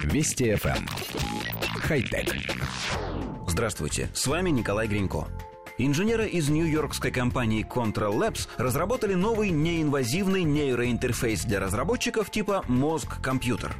Вести FM. Эм. Хай-тек. Здравствуйте, с вами Николай Гринько. Инженеры из нью-йоркской компании Control Labs разработали новый неинвазивный нейроинтерфейс для разработчиков типа мозг-компьютер.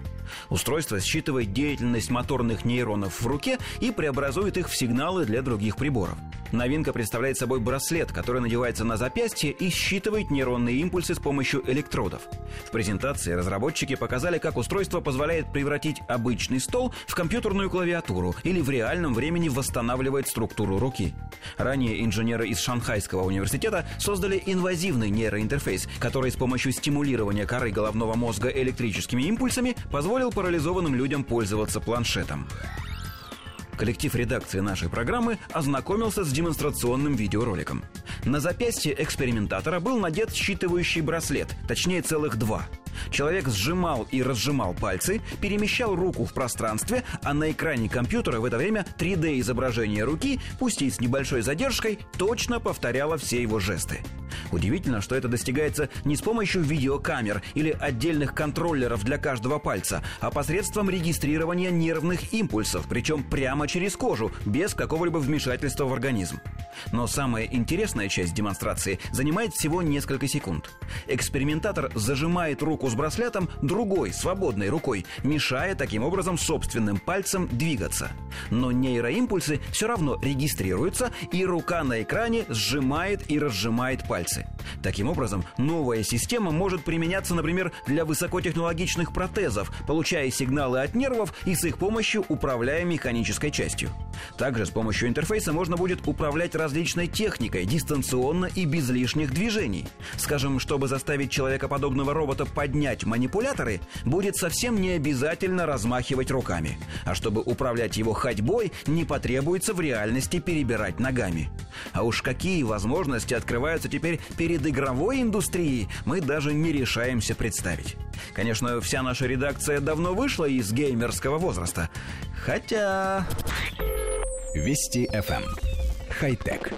Устройство считывает деятельность моторных нейронов в руке и преобразует их в сигналы для других приборов. Новинка представляет собой браслет, который надевается на запястье и считывает нейронные импульсы с помощью электродов. В презентации разработчики показали, как устройство позволяет превратить обычный стол в компьютерную клавиатуру или в реальном времени восстанавливает структуру руки. Ранее инженеры из Шанхайского университета создали инвазивный нейроинтерфейс, который с помощью стимулирования коры головного мозга электрическими импульсами позволил парализованным людям пользоваться планшетом. Коллектив редакции нашей программы ознакомился с демонстрационным видеороликом. На запястье экспериментатора был надет считывающий браслет, точнее целых два – Человек сжимал и разжимал пальцы, перемещал руку в пространстве, а на экране компьютера в это время 3D-изображение руки, пусть и с небольшой задержкой, точно повторяло все его жесты. Удивительно, что это достигается не с помощью видеокамер или отдельных контроллеров для каждого пальца, а посредством регистрирования нервных импульсов, причем прямо через кожу, без какого-либо вмешательства в организм. Но самая интересная часть демонстрации занимает всего несколько секунд. Экспериментатор зажимает руку с браслетом другой, свободной рукой, мешая таким образом собственным пальцем двигаться. Но нейроимпульсы все равно регистрируются, и рука на экране сжимает и разжимает пальцы. Таким образом, новая система может применяться, например, для высокотехнологичных протезов, получая сигналы от нервов и с их помощью управляя механической частью. Также с помощью интерфейса можно будет управлять различной техникой дистанционно и без лишних движений. Скажем, чтобы заставить человекоподобного робота поднять манипуляторы, будет совсем не обязательно размахивать руками. А чтобы управлять его ходьбой, не потребуется в реальности перебирать ногами. А уж какие возможности открываются теперь перед игровой индустрией, мы даже не решаемся представить. Конечно, вся наша редакция давно вышла из геймерского возраста. Хотя... Вести FM. Эм. Хай-тек.